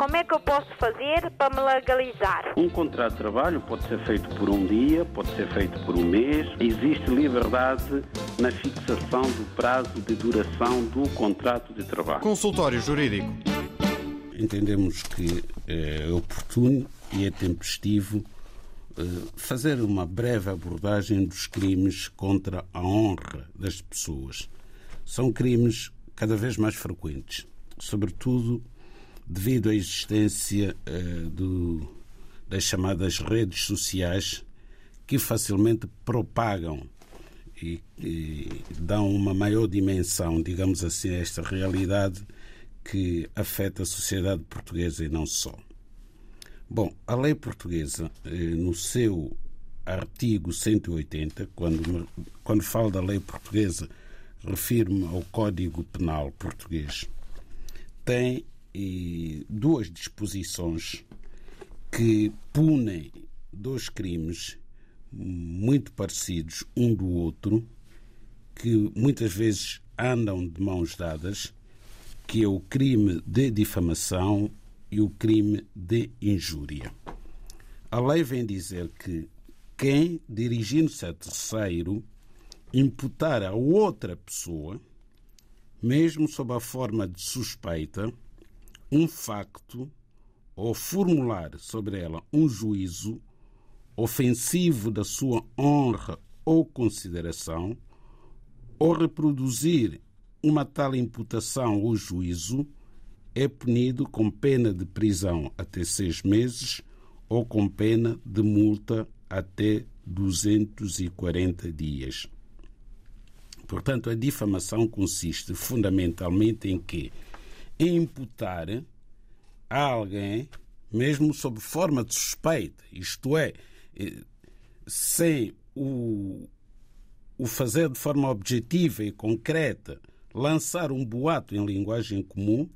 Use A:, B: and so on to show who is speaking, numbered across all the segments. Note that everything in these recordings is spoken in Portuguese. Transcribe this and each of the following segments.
A: como é que eu posso fazer para me legalizar?
B: Um contrato de trabalho pode ser feito por um dia, pode ser feito por um mês. Existe liberdade na fixação do prazo de duração do contrato de trabalho.
C: Consultório Jurídico.
B: Entendemos que é oportuno e é tempestivo eh, fazer uma breve abordagem dos crimes contra a honra das pessoas. São crimes cada vez mais frequentes, sobretudo devido à existência uh, do, das chamadas redes sociais que facilmente propagam e, e, dão uma maior dimensão, digamos assim, a esta realidade que afeta a sociedade portuguesa e não só. Bom, a lei portuguesa, eh, no seu artigo 180, quando, quando falo da lei portuguesa, refiro-me ao Código Penal português, tem e duas disposições que punem dois crimes muito parecidos um do outro, que muitas vezes andam de mãos dadas, que é o crime de difamação e o crime de injúria. A lei vem dizer que quem, dirigindo-se a terceiro, imputar a outra pessoa, mesmo sob a forma de suspeita, um facto ou formular sobre ela um juízo ofensivo da sua honra ou consideração, ou reproduzir uma tal imputação ou juízo, é punido com pena de prisão até seis meses ou com pena de multa até 240 dias. Portanto, a difamação consiste fundamentalmente em que imputar a alguém, mesmo sob forma de suspeita, isto é, eh, sem o, o fazer de forma objetiva e concreta, lançar um boato em linguagem comum,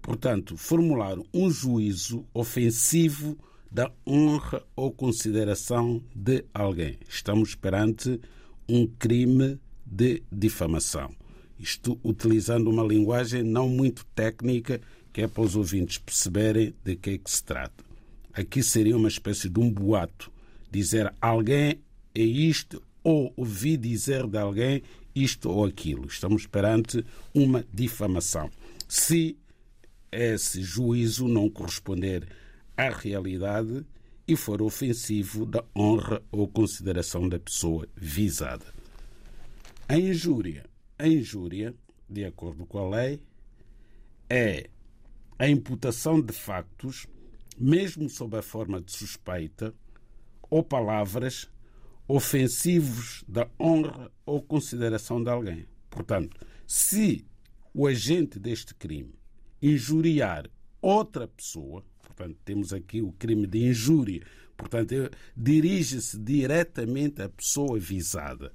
B: portanto, formular um juízo ofensivo da honra ou consideração de alguém. Estamos perante um crime de difamação. Isto utilizando uma linguagem não muito técnica, que é para os ouvintes perceberem de que é que se trata. Aqui seria uma espécie de um boato. Dizer alguém é isto, ou ouvi dizer de alguém isto ou aquilo. Estamos perante uma difamação. Se esse juízo não corresponder à realidade e for ofensivo da honra ou consideração da pessoa visada. A injúria a injúria, de acordo com a lei, é a imputação de factos, mesmo sob a forma de suspeita, ou palavras ofensivos da honra ou consideração de alguém. Portanto, se o agente deste crime injuriar outra pessoa, portanto, temos aqui o crime de injúria, portanto, dirige-se diretamente à pessoa visada.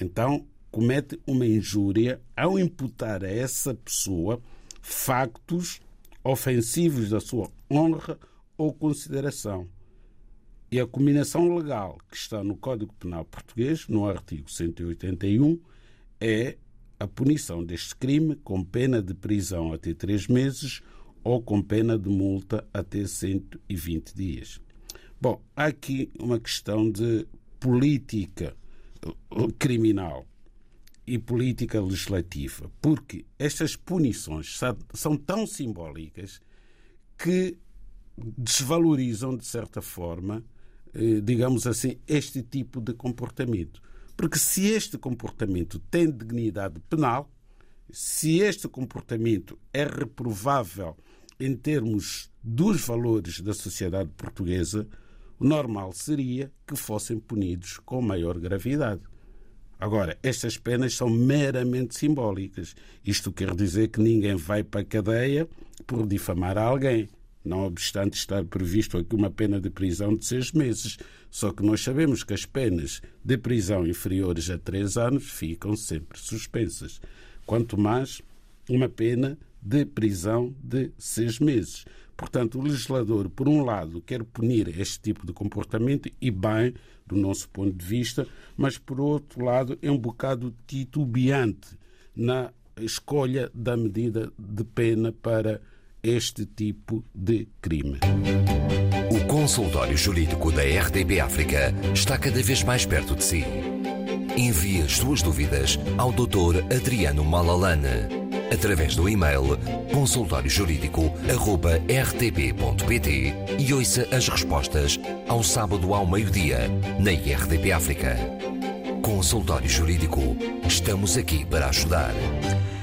B: Então, comete uma injúria ao imputar a essa pessoa factos ofensivos da sua honra ou consideração. E a combinação legal que está no Código Penal Português, no artigo 181, é a punição deste crime com pena de prisão até três meses ou com pena de multa até 120 dias. Bom, há aqui uma questão de política criminal e política legislativa, porque estas punições são tão simbólicas que desvalorizam, de certa forma, eh, digamos assim, este tipo de comportamento. Porque se este comportamento tem dignidade penal, se este comportamento é reprovável em termos dos valores da sociedade portuguesa, o normal seria que fossem punidos com maior gravidade. Agora, estas penas são meramente simbólicas. Isto quer dizer que ninguém vai para a cadeia por difamar alguém, não obstante estar previsto aqui uma pena de prisão de seis meses. Só que nós sabemos que as penas de prisão inferiores a três anos ficam sempre suspensas. Quanto mais uma pena de prisão de seis meses. Portanto, o legislador, por um lado, quer punir este tipo de comportamento e bem, do nosso ponto de vista, mas por outro lado é um bocado titubeante na escolha da medida de pena para este tipo de crime.
C: O consultório jurídico da RDB África está cada vez mais perto de si. Envie as suas dúvidas ao Dr. Adriano Malalane através do e-mail consultóriojurídico.rtp.pt e ouça as respostas ao sábado ao meio-dia na RDP África. Consultório Jurídico. Estamos aqui para ajudar.